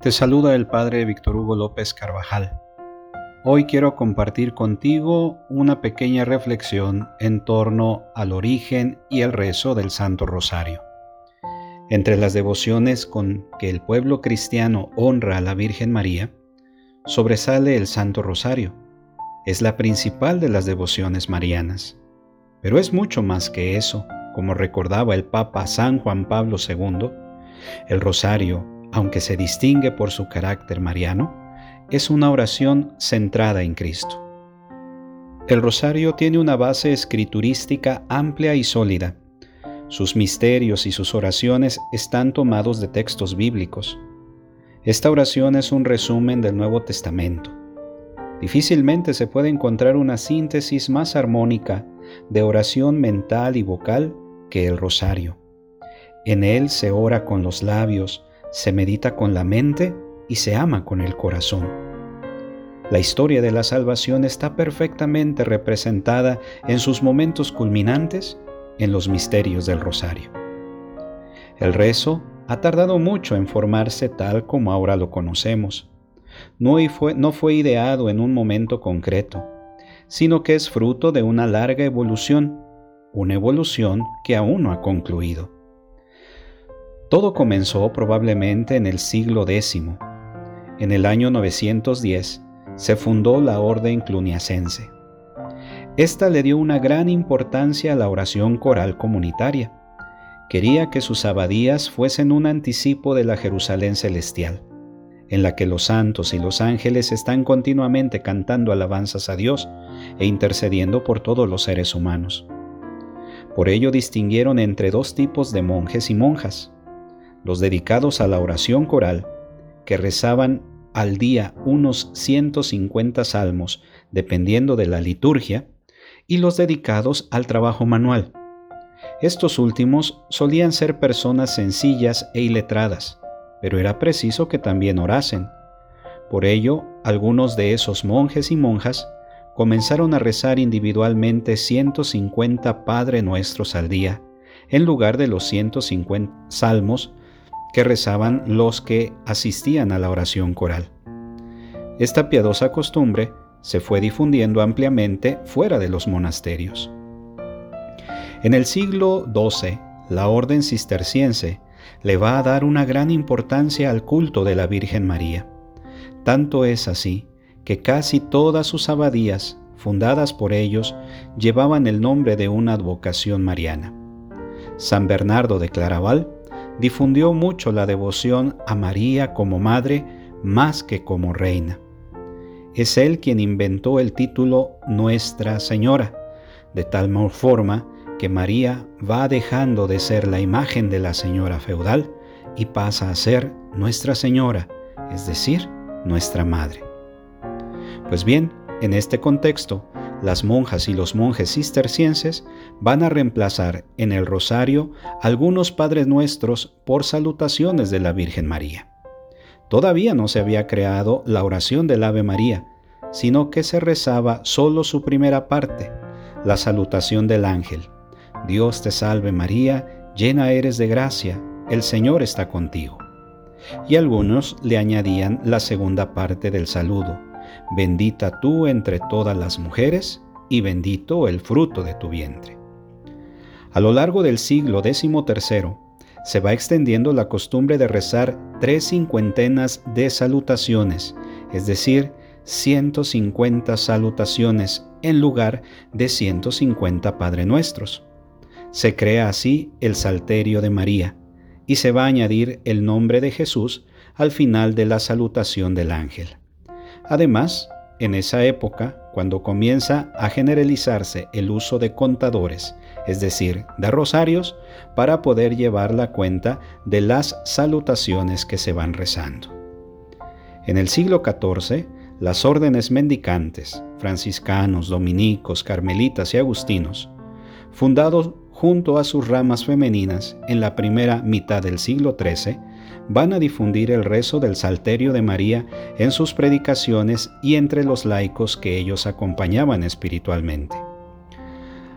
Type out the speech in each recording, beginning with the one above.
Te saluda el Padre Víctor Hugo López Carvajal. Hoy quiero compartir contigo una pequeña reflexión en torno al origen y el rezo del Santo Rosario. Entre las devociones con que el pueblo cristiano honra a la Virgen María, sobresale el Santo Rosario. Es la principal de las devociones marianas. Pero es mucho más que eso, como recordaba el Papa San Juan Pablo II. El Rosario aunque se distingue por su carácter mariano, es una oración centrada en Cristo. El rosario tiene una base escriturística amplia y sólida. Sus misterios y sus oraciones están tomados de textos bíblicos. Esta oración es un resumen del Nuevo Testamento. Difícilmente se puede encontrar una síntesis más armónica de oración mental y vocal que el rosario. En él se ora con los labios, se medita con la mente y se ama con el corazón. La historia de la salvación está perfectamente representada en sus momentos culminantes en los misterios del rosario. El rezo ha tardado mucho en formarse tal como ahora lo conocemos. No fue, ideado en un momento concreto, sino que es fruto de una larga evolución, una evolución que aún no ha concluido. Todo comenzó probablemente en el siglo X. En el año 910 se fundó la Orden Cluniacense. Esta le dio una gran importancia a la oración coral comunitaria. Quería que sus abadías fuesen un anticipo de la Jerusalén celestial, en la que los santos y los ángeles están continuamente cantando alabanzas a Dios e intercediendo por todos los seres humanos. Por ello distinguieron entre dos tipos de monjes y monjas los dedicados a la oración coral, que rezaban al día unos 150 salmos, dependiendo de la liturgia, y los dedicados al trabajo manual. Estos últimos solían ser personas sencillas e iletradas, pero era preciso que también orasen. Por ello, algunos de esos monjes y monjas comenzaron a rezar individualmente 150 Padre Nuestros al día, en lugar de los 150 salmos que rezaban los que asistían a la oración coral. Esta piadosa costumbre se fue difundiendo ampliamente fuera de los monasterios. En el siglo XII, la orden cisterciense le va a dar una gran importancia al culto de la Virgen María. Tanto es así que casi todas sus abadías, fundadas por ellos, llevaban el nombre de una advocación mariana. San Bernardo de Claraval difundió mucho la devoción a María como madre más que como reina. Es él quien inventó el título Nuestra Señora, de tal forma que María va dejando de ser la imagen de la señora feudal y pasa a ser Nuestra Señora, es decir, nuestra Madre. Pues bien, en este contexto, las monjas y los monjes cistercienses van a reemplazar en el rosario algunos Padres Nuestros por salutaciones de la Virgen María. Todavía no se había creado la oración del Ave María, sino que se rezaba solo su primera parte, la salutación del ángel. Dios te salve María, llena eres de gracia, el Señor está contigo. Y algunos le añadían la segunda parte del saludo bendita tú entre todas las mujeres, y bendito el fruto de tu vientre. A lo largo del siglo XIII se va extendiendo la costumbre de rezar tres cincuentenas de salutaciones, es decir, 150 salutaciones en lugar de 150 Padre Nuestros. Se crea así el Salterio de María y se va a añadir el nombre de Jesús al final de la salutación del ángel. Además, en esa época, cuando comienza a generalizarse el uso de contadores, es decir, de rosarios, para poder llevar la cuenta de las salutaciones que se van rezando. En el siglo XIV, las órdenes mendicantes, franciscanos, dominicos, carmelitas y agustinos, fundados junto a sus ramas femeninas en la primera mitad del siglo XIII, van a difundir el rezo del Salterio de María en sus predicaciones y entre los laicos que ellos acompañaban espiritualmente.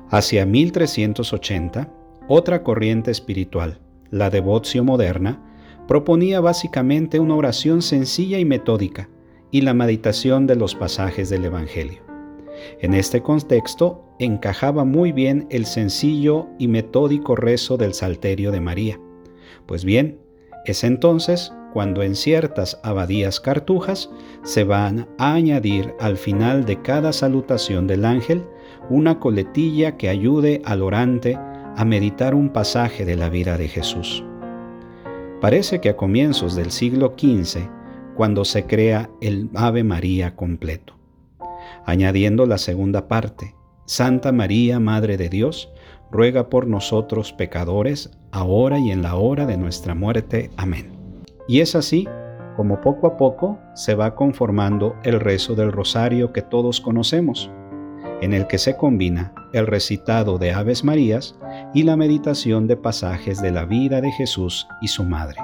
Hacia 1380, otra corriente espiritual, la devoción moderna, proponía básicamente una oración sencilla y metódica y la meditación de los pasajes del Evangelio. En este contexto encajaba muy bien el sencillo y metódico rezo del Salterio de María. Pues bien, es entonces cuando en ciertas abadías cartujas se van a añadir al final de cada salutación del ángel una coletilla que ayude al orante a meditar un pasaje de la vida de Jesús. Parece que a comienzos del siglo XV, cuando se crea el Ave María completo, añadiendo la segunda parte, Santa María, Madre de Dios, ruega por nosotros pecadores, ahora y en la hora de nuestra muerte. Amén. Y es así como poco a poco se va conformando el rezo del rosario que todos conocemos, en el que se combina el recitado de Aves Marías y la meditación de pasajes de la vida de Jesús y su madre.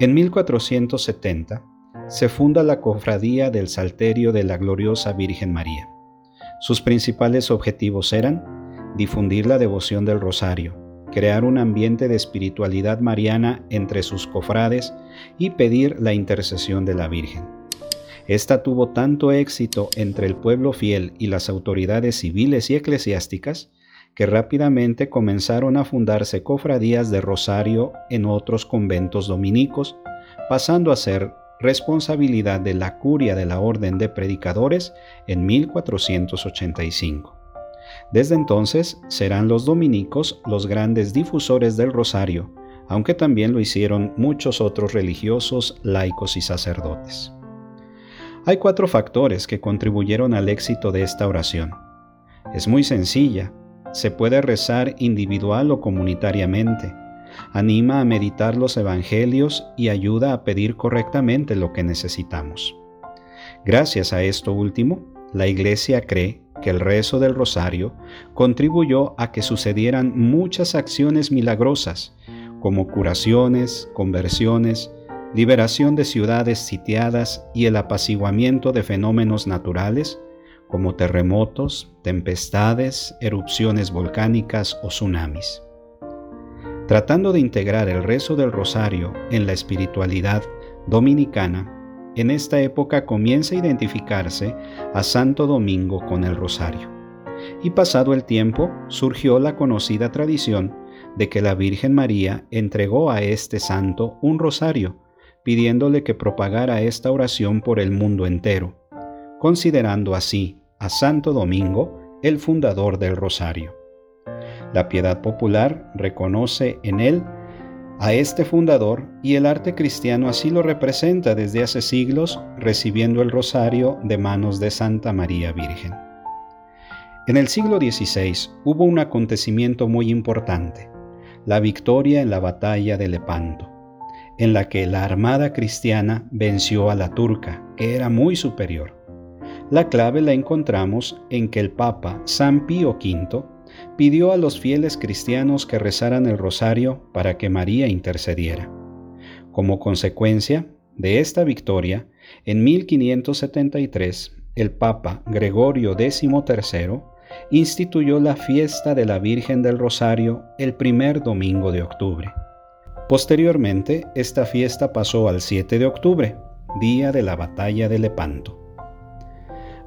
En 1470 se funda la Cofradía del Salterio de la Gloriosa Virgen María. Sus principales objetivos eran difundir la devoción del rosario, crear un ambiente de espiritualidad mariana entre sus cofrades y pedir la intercesión de la Virgen. Esta tuvo tanto éxito entre el pueblo fiel y las autoridades civiles y eclesiásticas que rápidamente comenzaron a fundarse cofradías de rosario en otros conventos dominicos, pasando a ser responsabilidad de la curia de la Orden de Predicadores en 1485. Desde entonces serán los dominicos los grandes difusores del rosario, aunque también lo hicieron muchos otros religiosos, laicos y sacerdotes. Hay cuatro factores que contribuyeron al éxito de esta oración. Es muy sencilla, se puede rezar individual o comunitariamente, anima a meditar los evangelios y ayuda a pedir correctamente lo que necesitamos. Gracias a esto último, la Iglesia cree que el rezo del rosario contribuyó a que sucedieran muchas acciones milagrosas, como curaciones, conversiones, liberación de ciudades sitiadas y el apaciguamiento de fenómenos naturales como terremotos, tempestades, erupciones volcánicas o tsunamis. Tratando de integrar el rezo del rosario en la espiritualidad dominicana, en esta época comienza a identificarse a Santo Domingo con el rosario. Y pasado el tiempo, surgió la conocida tradición de que la Virgen María entregó a este santo un rosario, pidiéndole que propagara esta oración por el mundo entero, considerando así a Santo Domingo el fundador del rosario. La piedad popular reconoce en él a este fundador y el arte cristiano así lo representa desde hace siglos recibiendo el rosario de manos de Santa María Virgen. En el siglo XVI hubo un acontecimiento muy importante, la victoria en la batalla de Lepanto, en la que la armada cristiana venció a la turca, que era muy superior. La clave la encontramos en que el Papa San Pío V pidió a los fieles cristianos que rezaran el rosario para que María intercediera. Como consecuencia de esta victoria, en 1573, el Papa Gregorio XIII instituyó la fiesta de la Virgen del Rosario el primer domingo de octubre. Posteriormente, esta fiesta pasó al 7 de octubre, día de la batalla de Lepanto.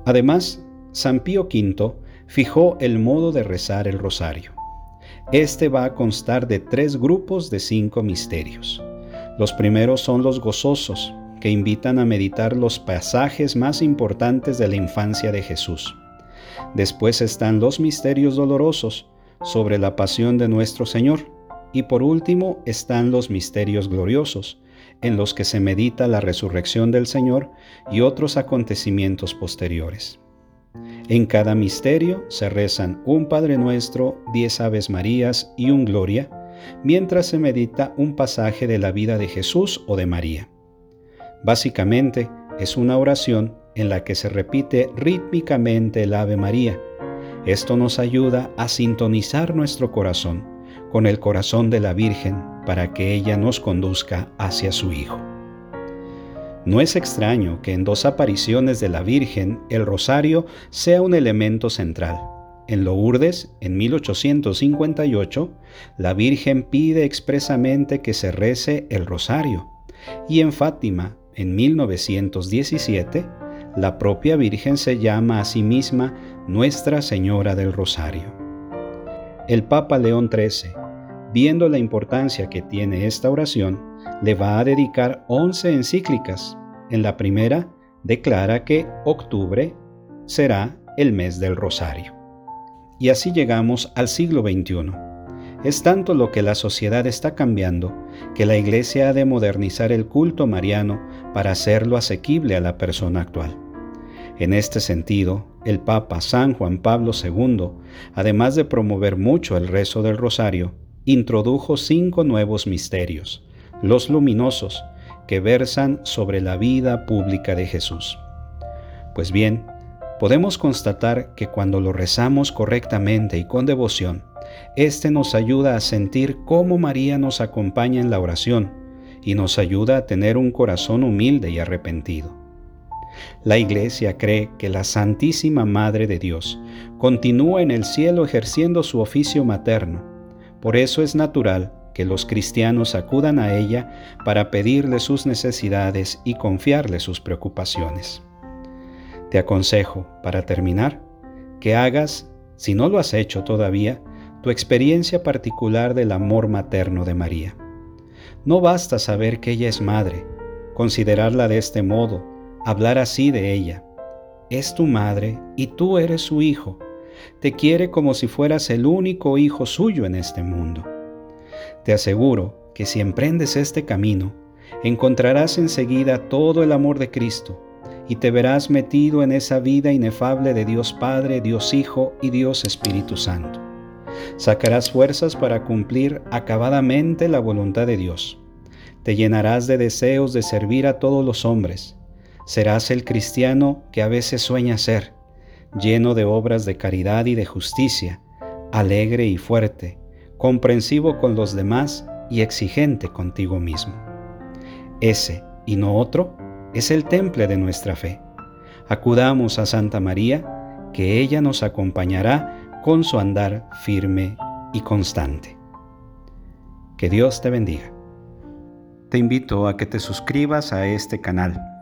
Además, San Pío V fijó el modo de rezar el rosario. Este va a constar de tres grupos de cinco misterios. Los primeros son los gozosos, que invitan a meditar los pasajes más importantes de la infancia de Jesús. Después están los misterios dolorosos, sobre la pasión de nuestro Señor. Y por último están los misterios gloriosos, en los que se medita la resurrección del Señor y otros acontecimientos posteriores. En cada misterio se rezan un Padre Nuestro, diez Aves Marías y un Gloria, mientras se medita un pasaje de la vida de Jesús o de María. Básicamente, es una oración en la que se repite rítmicamente el Ave María. Esto nos ayuda a sintonizar nuestro corazón con el corazón de la Virgen para que ella nos conduzca hacia su Hijo. No es extraño que en dos apariciones de la Virgen el rosario sea un elemento central. En Lourdes, en 1858, la Virgen pide expresamente que se rece el rosario, y en Fátima, en 1917, la propia Virgen se llama a sí misma Nuestra Señora del Rosario. El Papa León XIII, viendo la importancia que tiene esta oración, le va a dedicar 11 encíclicas. En la primera, declara que octubre será el mes del Rosario. Y así llegamos al siglo XXI. Es tanto lo que la sociedad está cambiando que la Iglesia ha de modernizar el culto mariano para hacerlo asequible a la persona actual. En este sentido, el Papa San Juan Pablo II, además de promover mucho el rezo del rosario, introdujo cinco nuevos misterios, los luminosos, que versan sobre la vida pública de Jesús. Pues bien, podemos constatar que cuando lo rezamos correctamente y con devoción, este nos ayuda a sentir cómo María nos acompaña en la oración y nos ayuda a tener un corazón humilde y arrepentido. La Iglesia cree que la Santísima Madre de Dios continúa en el cielo ejerciendo su oficio materno. Por eso es natural que los cristianos acudan a ella para pedirle sus necesidades y confiarle sus preocupaciones. Te aconsejo, para terminar, que hagas, si no lo has hecho todavía, tu experiencia particular del amor materno de María. No basta saber que ella es madre, considerarla de este modo, hablar así de ella. Es tu madre y tú eres su hijo. Te quiere como si fueras el único hijo suyo en este mundo. Te aseguro que si emprendes este camino, encontrarás enseguida todo el amor de Cristo y te verás metido en esa vida inefable de Dios Padre, Dios Hijo y Dios Espíritu Santo. Sacarás fuerzas para cumplir acabadamente la voluntad de Dios. Te llenarás de deseos de servir a todos los hombres. Serás el cristiano que a veces sueña ser, lleno de obras de caridad y de justicia, alegre y fuerte, comprensivo con los demás y exigente contigo mismo. Ese, y no otro, es el temple de nuestra fe. Acudamos a Santa María, que ella nos acompañará con su andar firme y constante. Que Dios te bendiga. Te invito a que te suscribas a este canal